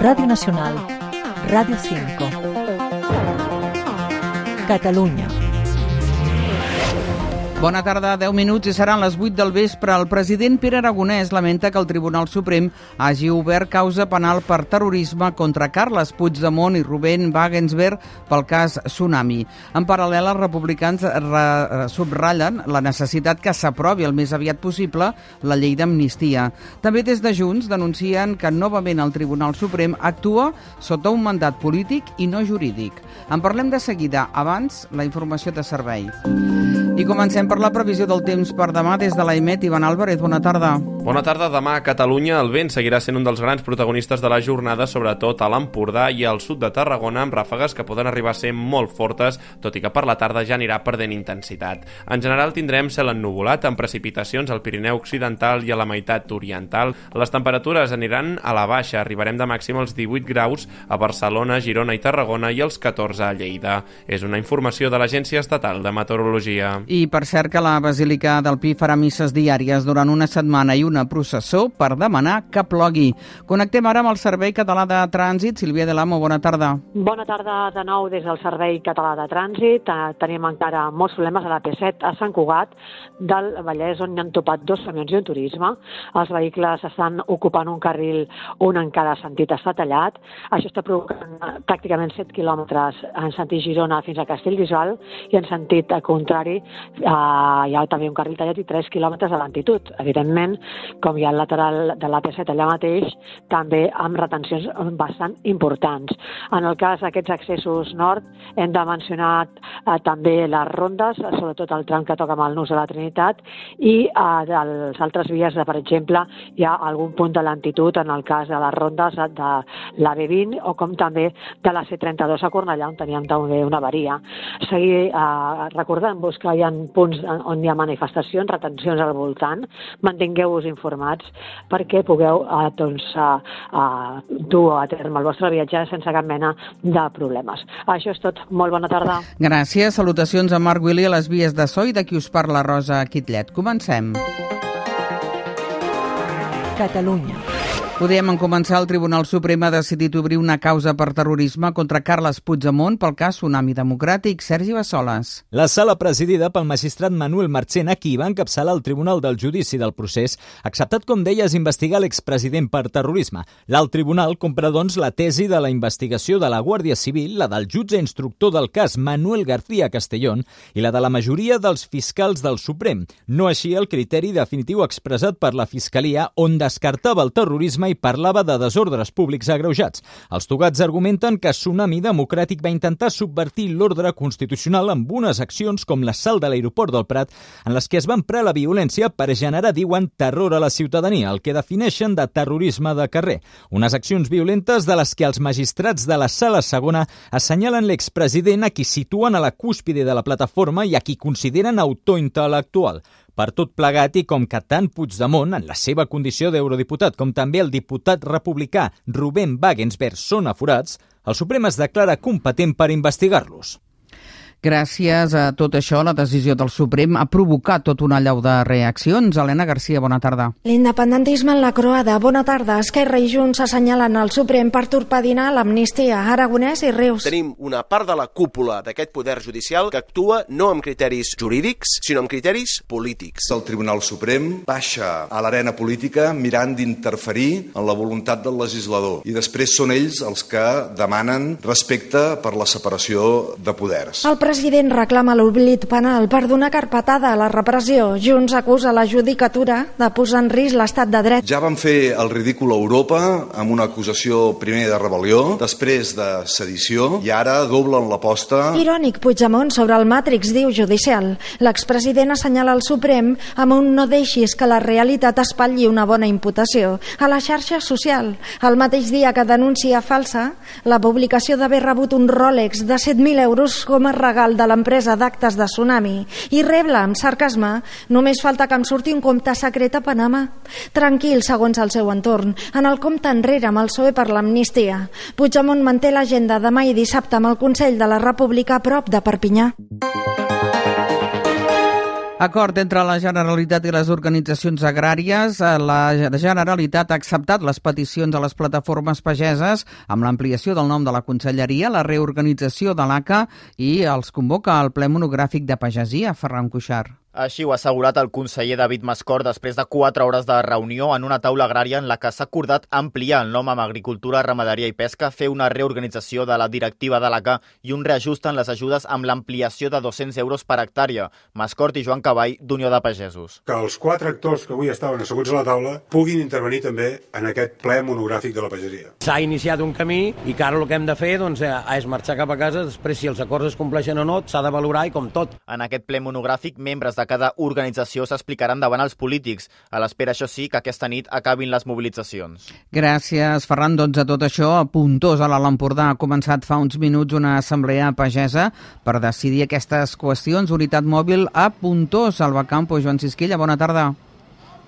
Radio Nacional, Radio 5. Catalunya. Bona tarda, 10 minuts i seran les 8 del vespre. El president Pere Aragonès lamenta que el Tribunal Suprem hagi obert causa penal per terrorisme contra Carles Puigdemont i Rubén Wagensberg pel cas Tsunami. En paral·lel, els republicans subratllen la necessitat que s'aprovi el més aviat possible la llei d'amnistia. També des de Junts denuncien que novament el Tribunal Suprem actua sota un mandat polític i no jurídic. En parlem de seguida. Abans, la informació de servei. I comencem per la previsió del temps per demà des de l'AIMET. Ivan Álvarez, bona tarda. Bona tarda. Demà a Catalunya el vent seguirà sent un dels grans protagonistes de la jornada, sobretot a l'Empordà i al sud de Tarragona, amb ràfegues que poden arribar a ser molt fortes, tot i que per la tarda ja anirà perdent intensitat. En general tindrem cel ennuvolat amb precipitacions al Pirineu Occidental i a la meitat oriental. Les temperatures aniran a la baixa, arribarem de màxim als 18 graus a Barcelona, Girona i Tarragona i als 14 a Lleida. És una informació de l'Agència Estatal de Meteorologia. I per cert que la Basílica del Pi farà misses diàries durant una setmana i una processó per demanar que plogui. Connectem ara amb el Servei Català de Trànsit. Sílvia de l'Amo, bona tarda. Bona tarda de nou des del Servei Català de Trànsit. Eh, tenim encara molts problemes a la P7 a Sant Cugat del Vallès on han topat dos camions i un turisme. Els vehicles estan ocupant un carril, un en cada sentit està tallat. Això està provocant pràcticament 7 quilòmetres en sentit Girona fins a Castellbisbal i en sentit contrari eh, hi ha també un carril tallat i 3 quilòmetres de lentitud. Evidentment, com hi ha el lateral de l'AP7 allà mateix, també amb retencions bastant importants. En el cas d'aquests accessos nord, hem de mencionar eh, també les rondes, sobretot el tram que toca amb el nus de la Trinitat, i eh, les altres vies, de, per exemple, hi ha algun punt de lentitud en el cas de les rondes de la B20 o com també de la C32 a Cornellà, on teníem també una avaria. Seguir eh, recordant-vos que hi ha punts on hi ha manifestacions, retencions al voltant, mantingueu-vos informats perquè pugueu eh, doncs, eh, eh, dur a terme el vostre viatge sense cap mena de problemes. Això és tot. Molt bona tarda. Gràcies. Salutacions a Marc Willi a les vies de so i de qui us parla Rosa Quitlet. Comencem. Catalunya. Ho dèiem en començar, el Tribunal Suprem ha decidit obrir una causa per terrorisme contra Carles Puigdemont pel cas Tsunami Democràtic. Sergi Bassoles. La sala presidida pel magistrat Manuel Marchena, qui va encapçalar el Tribunal del Judici del procés, ha acceptat, com deies, investigar l'expresident per terrorisme. L'alt tribunal compra, doncs, la tesi de la investigació de la Guàrdia Civil, la del jutge instructor del cas Manuel García Castellón i la de la majoria dels fiscals del Suprem. No així el criteri definitiu expressat per la Fiscalia, on descartava el terrorisme i parlava de desordres públics agreujats. Els togats argumenten que Tsunami Democràtic va intentar subvertir l'ordre constitucional amb unes accions com l'assalt de l'aeroport del Prat, en les que es va emprar la violència per generar, diuen, terror a la ciutadania, el que defineixen de terrorisme de carrer. Unes accions violentes de les que els magistrats de la sala segona assenyalen l'expresident a qui situen a la cúspide de la plataforma i a qui consideren autor intel·lectual. Per tot plegat i com que tant Puigdemont, en la seva condició d'eurodiputat, com també el diputat republicà Rubén Wagensberg són aforats, el Suprem es declara competent per investigar-los. Gràcies a tot això, la decisió del Suprem ha provocat tot una llau de reaccions. Helena Garcia, bona tarda. L'independentisme en la croada. Bona tarda. Esquerra i Junts assenyalen al Suprem per torpedinar l'amnistia. Aragonès i Reus. Tenim una part de la cúpula d'aquest poder judicial que actua no amb criteris jurídics, sinó amb criteris polítics. El Tribunal Suprem baixa a l'arena política mirant d'interferir en la voluntat del legislador i després són ells els que demanen respecte per la separació de poders. El president reclama l'oblit penal per donar carpetada a la repressió. Junts acusa la judicatura de posar en risc l'estat de dret. Ja van fer el ridícul a Europa amb una acusació primer de rebel·lió, després de sedició i ara doblen l'aposta. Irònic Puigdemont sobre el Matrix, diu judicial. L'expresident assenyala al Suprem amb un no deixis que la realitat espatlli una bona imputació. A la xarxa social, el mateix dia que denuncia falsa la publicació d'haver rebut un Rolex de 7.000 euros com a regal legal de l'empresa d'actes de Tsunami i rebla amb sarcasme només falta que em surti un compte secret a Panamà. Tranquil, segons el seu entorn, en el compte enrere amb el PSOE per l'amnistia. Puigdemont manté l'agenda demà i dissabte amb el Consell de la República a prop de Perpinyà. Acord entre la Generalitat i les organitzacions agràries. Eh, La Generalitat ha acceptat les peticions a les plataformes pageses amb l'ampliació del nom de la Conselleria, la reorganització de l'ACA i els convoca al ple monogràfic de pagesia, Ferran Cuixart. Així ho ha assegurat el conseller David Mascor després de quatre hores de reunió en una taula agrària en la que s'ha acordat ampliar el nom amb Agricultura, Ramaderia i Pesca, fer una reorganització de la directiva de l'ACA i un reajust en les ajudes amb l'ampliació de 200 euros per hectàrea. Mascort i Joan Cavall, d'Unió de Pagesos. Que els quatre actors que avui estaven asseguts a la taula puguin intervenir també en aquest ple monogràfic de la pagesia. S'ha iniciat un camí i que ara el que hem de fer doncs, eh, és marxar cap a casa, després si els acords es compleixen o no, s'ha de valorar i com tot. En aquest ple monogràfic, membres de cada organització s'explicaran davant els polítics, a l'espera, això sí, que aquesta nit acabin les mobilitzacions. Gràcies, Ferran. Doncs a tot això, a Puntós, a l'Alt Empordà, ha començat fa uns minuts una assemblea pagesa per decidir aquestes qüestions. Unitat mòbil a Puntós, al Bacampo. Joan Sisquilla, bona tarda.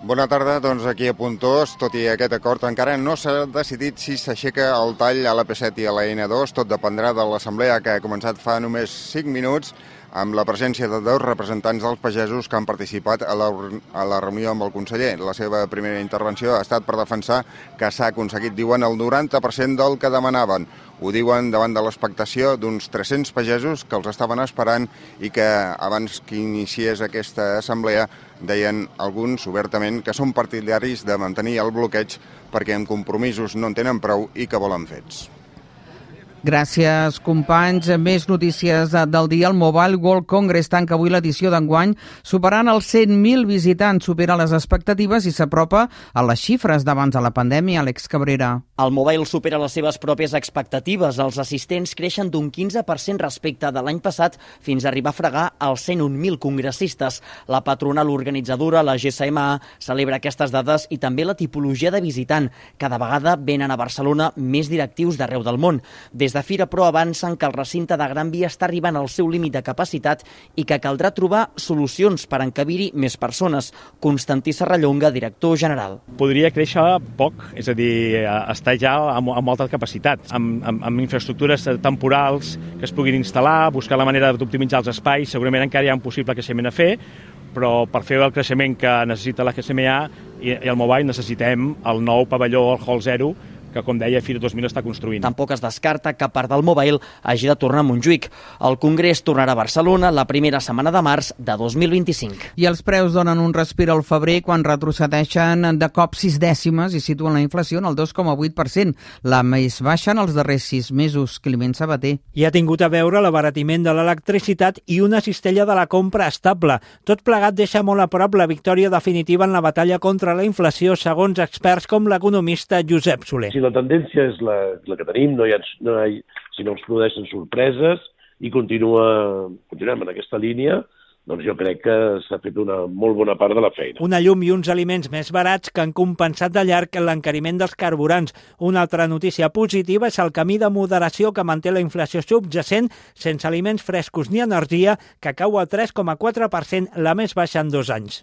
Bona tarda, doncs aquí a Puntós, tot i aquest acord, encara no s'ha decidit si s'aixeca el tall a la P7 i a la N2, tot dependrà de l'assemblea que ha començat fa només 5 minuts, amb la presència de dos representants dels pagesos que han participat a la, a la reunió amb el conseller. La seva primera intervenció ha estat per defensar que s'ha aconseguit, diuen, el 90% del que demanaven. Ho diuen davant de l'expectació d'uns 300 pagesos que els estaven esperant i que abans que iniciés aquesta assemblea deien alguns obertament que són partidaris de mantenir el bloqueig perquè amb compromisos no en tenen prou i que volen fets. Gràcies, companys. Més notícies del dia. El Mobile World Congress tanca avui l'edició d'enguany, superant els 100.000 visitants, supera les expectatives i s'apropa a les xifres d'abans de la pandèmia. Àlex Cabrera. El Mobile supera les seves pròpies expectatives. Els assistents creixen d'un 15% respecte de l'any passat fins a arribar a fregar els 101.000 congressistes. La patronal organitzadora, la GSMA, celebra aquestes dades i també la tipologia de visitant. Cada vegada venen a Barcelona més directius d'arreu del món. Des de Fira Pro avancen que el recinte de Gran Via està arribant al seu límit de capacitat i que caldrà trobar solucions per encabir-hi més persones. Constantí Serrallonga, director general. Podria créixer poc, és a dir, estar ja amb, amb molta capacitat, amb, amb, amb infraestructures temporals que es puguin instal·lar, buscar la manera d'optimitzar els espais, segurament encara hi ha un possible creixement a fer, però per fer el creixement que necessita la GSMA i, i el Mobile necessitem el nou pavelló, el Hall 0, que, com deia, Fira 2000 està construint. Tampoc es descarta que part del Mobile hagi de tornar a Montjuïc. El Congrés tornarà a Barcelona la primera setmana de març de 2025. I els preus donen un respir al febrer quan retrocedeixen de cop sis dècimes i situen la inflació en el 2,8%, la més baixa en els darrers sis mesos. Climent Sabater. Hi ha tingut a veure l'abaratiment de l'electricitat i una cistella de la compra estable. Tot plegat deixa molt a prop la victòria definitiva en la batalla contra la inflació, segons experts com l'economista Josep Soler. Si la tendència és la, la que tenim, no hi ha, no hi si no ens produeixen sorpreses i continua, continuem en aquesta línia, doncs jo crec que s'ha fet una molt bona part de la feina. Una llum i uns aliments més barats que han compensat de llarg l'encariment dels carburants. Una altra notícia positiva és el camí de moderació que manté la inflació subjacent sense aliments frescos ni energia, que cau al 3,4%, la més baixa en dos anys.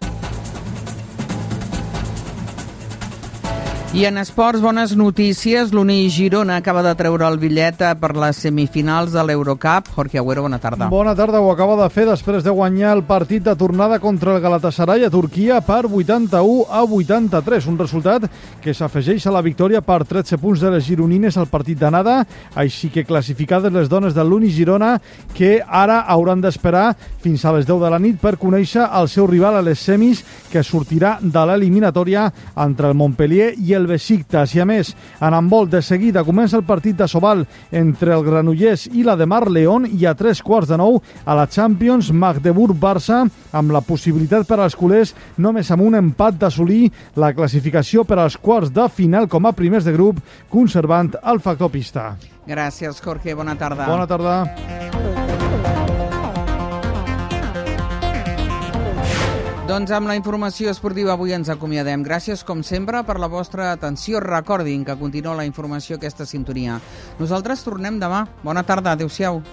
I en esports, bones notícies. L'Uni Girona acaba de treure el bitllet per les semifinals de l'Eurocup. Jorge Agüero, bona tarda. Bona tarda, ho acaba de fer després de guanyar el partit de tornada contra el Galatasaray a Turquia per 81 a 83. Un resultat que s'afegeix a la victòria per 13 punts de les gironines al partit d'anada, així que classificades les dones de l'Uni Girona, que ara hauran d'esperar fins a les 10 de la nit per conèixer el seu rival a les semis, que sortirà de l'eliminatòria entre el Montpellier i el el Besiktas. I a més, en handbol, de seguida comença el partit de Sobal entre el Granollers i la de Mar León i a tres quarts de nou a la Champions Magdeburg-Barça amb la possibilitat per als culers només amb un empat d'assolir la classificació per als quarts de final com a primers de grup, conservant el factor pista. Gràcies, Jorge. Bona tarda. Bona tarda. Doncs amb la informació esportiva avui ens acomiadem. Gràcies, com sempre, per la vostra atenció. Recordin que continua la informació aquesta sintonia. Nosaltres tornem demà. Bona tarda. Adéu-siau.